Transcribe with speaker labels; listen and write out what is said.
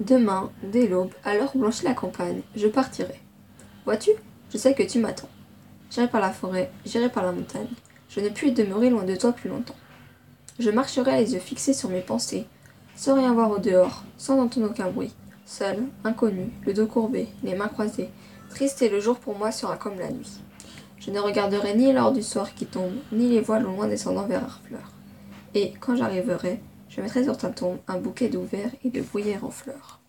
Speaker 1: Demain, dès l'aube, à l'heure blanchit la campagne, je partirai. Vois-tu, je sais que tu m'attends. J'irai par la forêt, j'irai par la montagne. Je ne puis demeurer loin de toi plus longtemps. Je marcherai les yeux fixés sur mes pensées, sans rien voir au dehors, sans entendre aucun bruit, seul, inconnu, le dos courbé, les mains croisées, triste et le jour pour moi sera comme la nuit. Je ne regarderai ni l'or du soir qui tombe, ni les voiles au loin descendant vers Harfleur. Et, quand j'arriverai, je mettrai sur ta tombe un bouquet d'ouverts et de bruyères en fleurs.